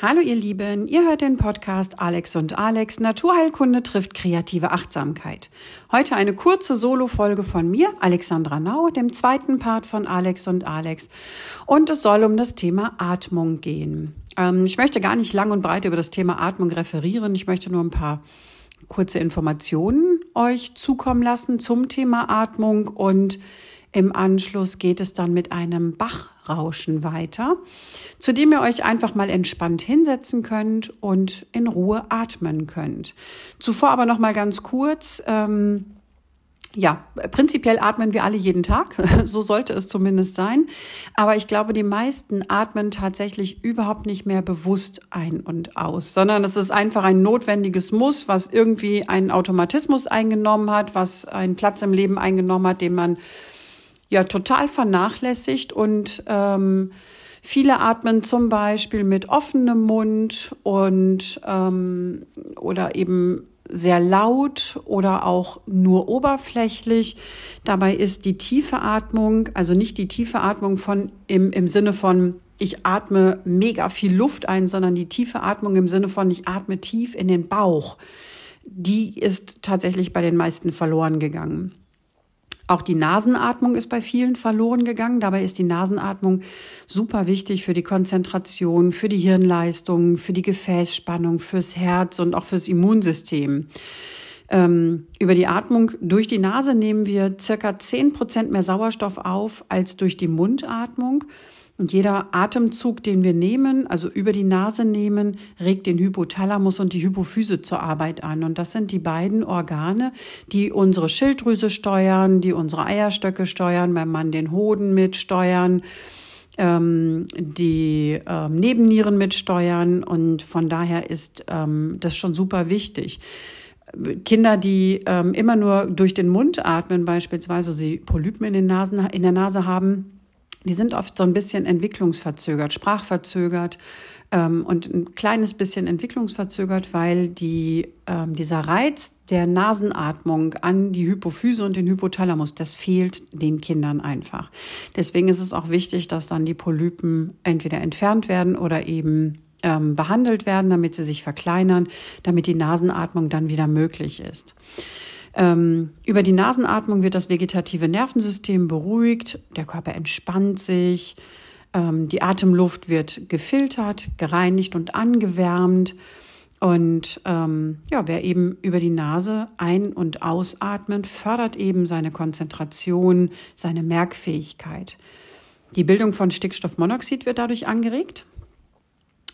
Hallo ihr Lieben, ihr hört den Podcast Alex und Alex Naturheilkunde trifft kreative Achtsamkeit. Heute eine kurze Solo-Folge von mir, Alexandra Nau, dem zweiten Part von Alex und Alex. Und es soll um das Thema Atmung gehen. Ähm, ich möchte gar nicht lang und breit über das Thema Atmung referieren. Ich möchte nur ein paar kurze Informationen euch zukommen lassen zum Thema Atmung und im Anschluss geht es dann mit einem Bachrauschen weiter, zu dem ihr euch einfach mal entspannt hinsetzen könnt und in Ruhe atmen könnt. Zuvor aber noch mal ganz kurz. Ähm, ja, prinzipiell atmen wir alle jeden Tag, so sollte es zumindest sein. Aber ich glaube, die meisten atmen tatsächlich überhaupt nicht mehr bewusst ein und aus, sondern es ist einfach ein notwendiges Muss, was irgendwie einen Automatismus eingenommen hat, was einen Platz im Leben eingenommen hat, den man ja total vernachlässigt und ähm, viele atmen zum Beispiel mit offenem Mund und ähm, oder eben sehr laut oder auch nur oberflächlich. Dabei ist die tiefe Atmung, also nicht die tiefe Atmung von im, im Sinne von ich atme mega viel Luft ein, sondern die tiefe Atmung im Sinne von ich atme tief in den Bauch. Die ist tatsächlich bei den meisten verloren gegangen. Auch die Nasenatmung ist bei vielen verloren gegangen. Dabei ist die Nasenatmung super wichtig für die Konzentration, für die Hirnleistung, für die Gefäßspannung, fürs Herz und auch fürs Immunsystem. Ähm, über die Atmung durch die Nase nehmen wir circa zehn Prozent mehr Sauerstoff auf als durch die Mundatmung. Und jeder Atemzug, den wir nehmen, also über die Nase nehmen, regt den Hypothalamus und die Hypophyse zur Arbeit an. Und das sind die beiden Organe, die unsere Schilddrüse steuern, die unsere Eierstöcke steuern, beim Mann den Hoden mitsteuern, ähm, die ähm, Nebennieren mitsteuern. Und von daher ist ähm, das schon super wichtig. Kinder, die ähm, immer nur durch den Mund atmen, beispielsweise sie Polypen in, den Nasen, in der Nase haben, die sind oft so ein bisschen entwicklungsverzögert, sprachverzögert ähm, und ein kleines bisschen entwicklungsverzögert, weil die, ähm, dieser Reiz der Nasenatmung an die Hypophyse und den Hypothalamus, das fehlt den Kindern einfach. Deswegen ist es auch wichtig, dass dann die Polypen entweder entfernt werden oder eben ähm, behandelt werden, damit sie sich verkleinern, damit die Nasenatmung dann wieder möglich ist. Ähm, über die Nasenatmung wird das vegetative Nervensystem beruhigt, der Körper entspannt sich, ähm, die Atemluft wird gefiltert, gereinigt und angewärmt. Und ähm, ja, wer eben über die Nase ein- und ausatmet, fördert eben seine Konzentration, seine Merkfähigkeit. Die Bildung von Stickstoffmonoxid wird dadurch angeregt.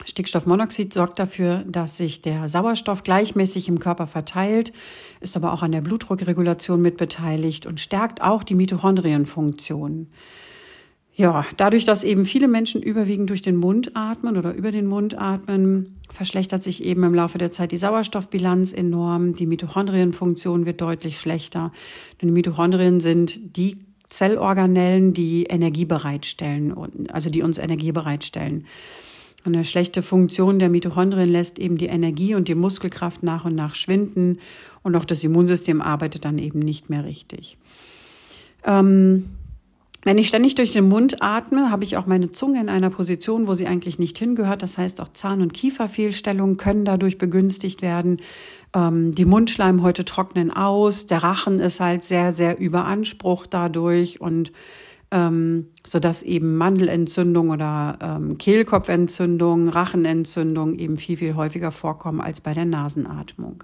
Stickstoffmonoxid sorgt dafür, dass sich der Sauerstoff gleichmäßig im Körper verteilt, ist aber auch an der Blutdruckregulation mitbeteiligt und stärkt auch die Mitochondrienfunktion. Ja, dadurch, dass eben viele Menschen überwiegend durch den Mund atmen oder über den Mund atmen, verschlechtert sich eben im Laufe der Zeit die Sauerstoffbilanz enorm. Die Mitochondrienfunktion wird deutlich schlechter. Denn die Mitochondrien sind die Zellorganellen, die Energie bereitstellen, also die uns Energie bereitstellen. Eine schlechte Funktion der Mitochondrien lässt eben die Energie und die Muskelkraft nach und nach schwinden und auch das Immunsystem arbeitet dann eben nicht mehr richtig. Ähm, wenn ich ständig durch den Mund atme, habe ich auch meine Zunge in einer Position, wo sie eigentlich nicht hingehört. Das heißt, auch Zahn- und Kieferfehlstellungen können dadurch begünstigt werden. Ähm, die Mundschleimhäute trocknen aus. Der Rachen ist halt sehr, sehr überansprucht dadurch und ähm, sodass eben Mandelentzündung oder ähm, Kehlkopfentzündung, Rachenentzündung eben viel, viel häufiger vorkommen als bei der Nasenatmung.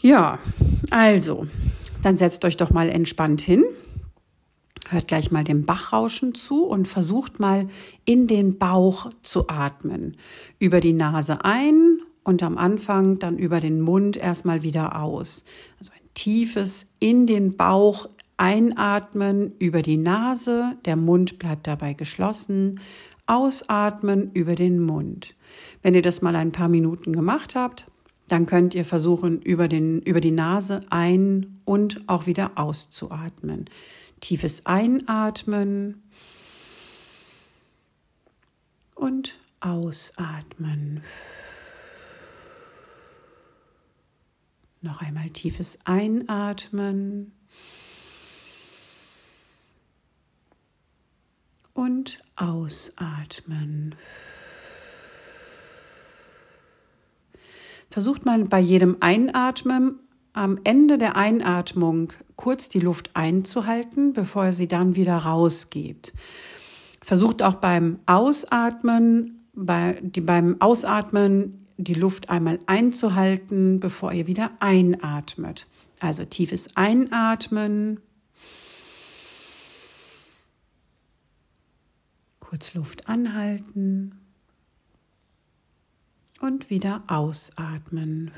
Ja, also, dann setzt euch doch mal entspannt hin. Hört gleich mal dem Bachrauschen zu und versucht mal in den Bauch zu atmen. Über die Nase ein und am Anfang dann über den Mund erstmal wieder aus. Also ein tiefes in den Bauch Einatmen über die Nase, der Mund bleibt dabei geschlossen. Ausatmen über den Mund. Wenn ihr das mal ein paar Minuten gemacht habt, dann könnt ihr versuchen, über, den, über die Nase ein- und auch wieder auszuatmen. Tiefes Einatmen und Ausatmen. Noch einmal tiefes Einatmen und ausatmen. Versucht man bei jedem Einatmen am Ende der Einatmung kurz die Luft einzuhalten, bevor ihr sie dann wieder rausgebt. Versucht auch beim Ausatmen, bei, die, beim Ausatmen die Luft einmal einzuhalten, bevor ihr wieder einatmet. Also tiefes Einatmen. Kurz Luft anhalten und wieder ausatmen.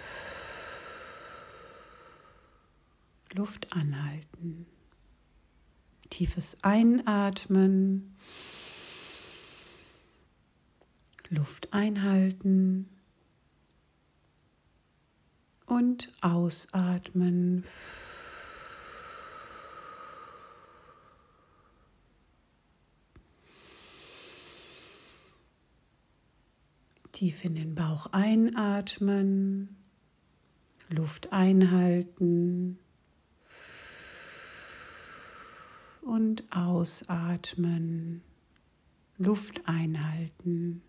Luft anhalten. Tiefes Einatmen. Luft einhalten und ausatmen. Tief in den Bauch einatmen, Luft einhalten und ausatmen, Luft einhalten.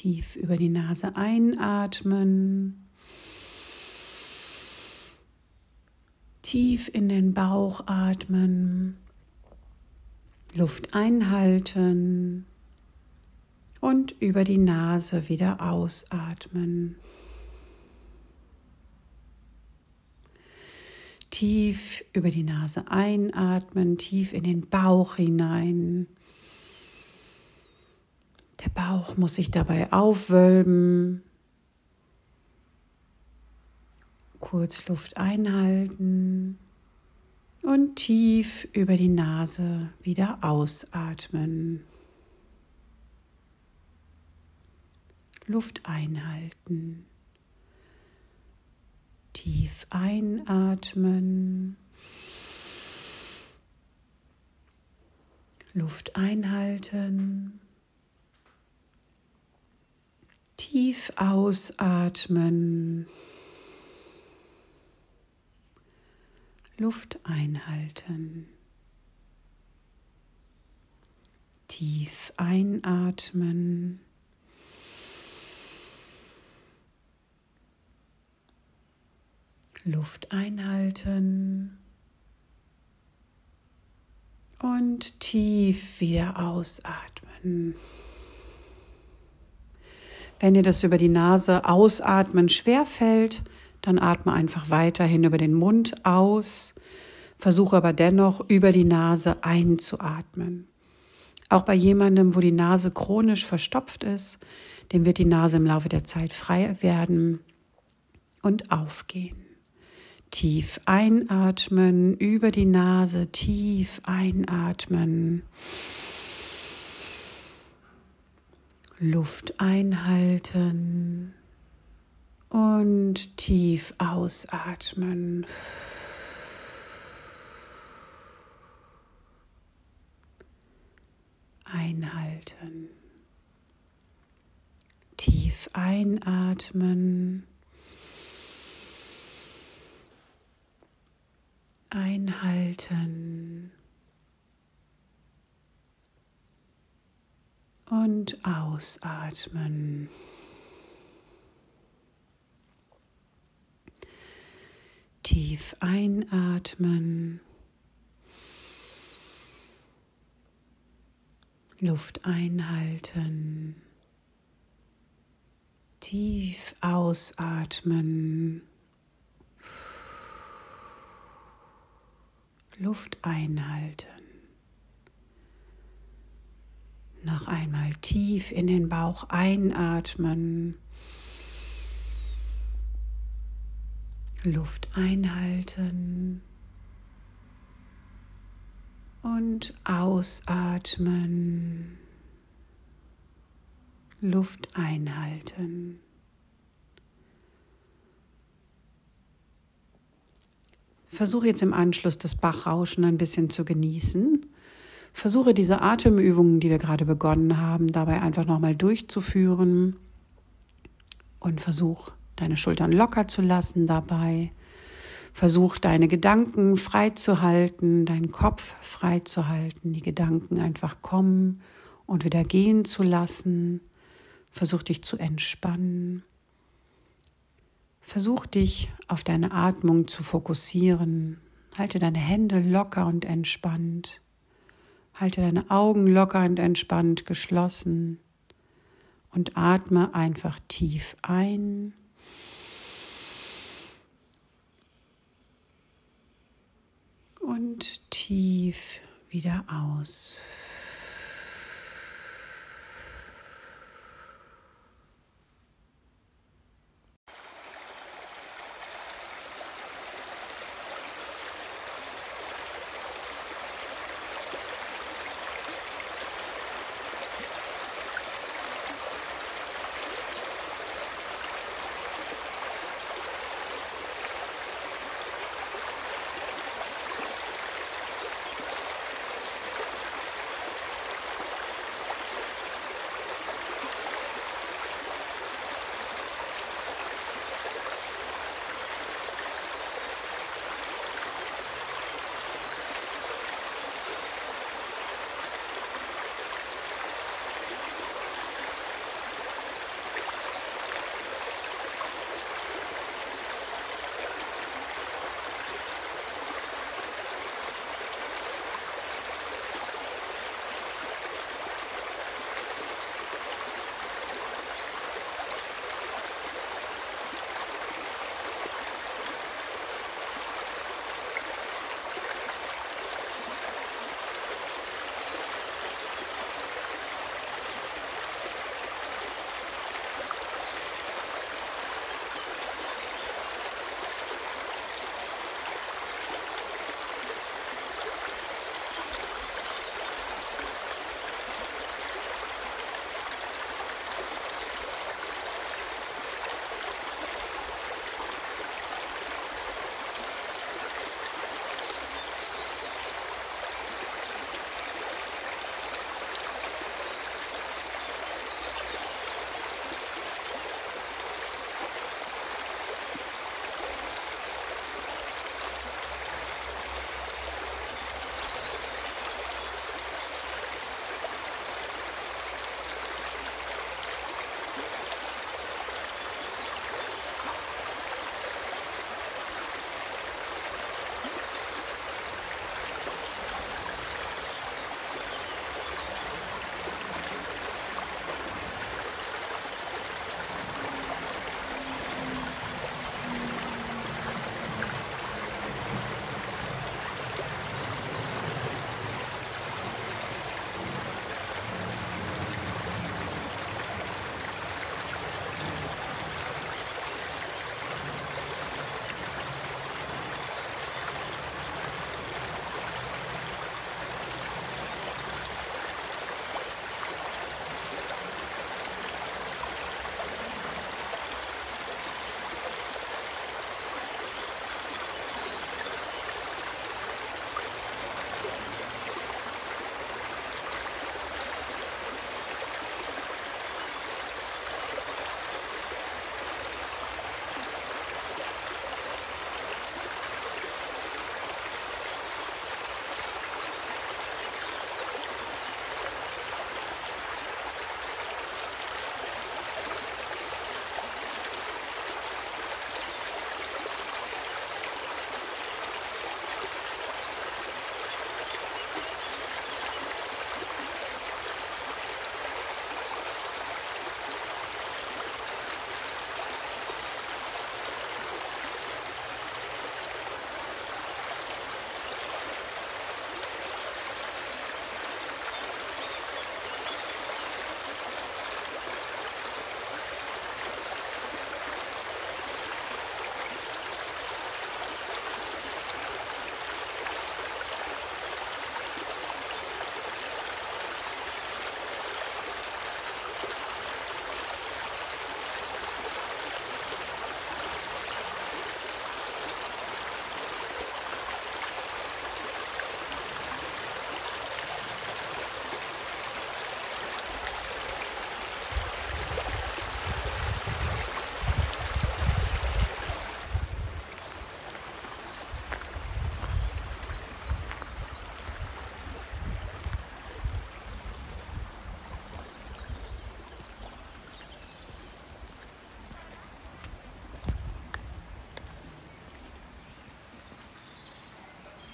Tief über die Nase einatmen. Tief in den Bauch atmen. Luft einhalten und über die Nase wieder ausatmen. Tief über die Nase einatmen, tief in den Bauch hinein. Der Bauch muss sich dabei aufwölben. Kurz Luft einhalten und tief über die Nase wieder ausatmen. Luft einhalten. Tief einatmen. Luft einhalten. Tief ausatmen. Luft einhalten. Tief einatmen. Luft einhalten. Und tief wieder ausatmen. Wenn dir das über die Nase ausatmen schwerfällt, dann atme einfach weiterhin über den Mund aus. Versuche aber dennoch über die Nase einzuatmen. Auch bei jemandem, wo die Nase chronisch verstopft ist, dem wird die Nase im Laufe der Zeit frei werden und aufgehen. Tief einatmen, über die Nase tief einatmen. Luft einhalten und tief ausatmen. Einhalten. Tief einatmen. Einhalten. Und ausatmen. Tief einatmen. Luft einhalten. Tief ausatmen. Luft einhalten. Noch einmal tief in den Bauch einatmen. Luft einhalten und ausatmen. Luft einhalten. Versuche jetzt im Anschluss das Bachrauschen ein bisschen zu genießen. Versuche diese Atemübungen, die wir gerade begonnen haben, dabei einfach nochmal durchzuführen. Und versuch deine Schultern locker zu lassen dabei. Versuch deine Gedanken frei zu halten, deinen Kopf frei zu halten, die Gedanken einfach kommen und wieder gehen zu lassen. Versuch dich zu entspannen. Versuch dich auf deine Atmung zu fokussieren. Halte deine Hände locker und entspannt. Halte deine Augen locker und entspannt geschlossen und atme einfach tief ein. Und tief wieder aus.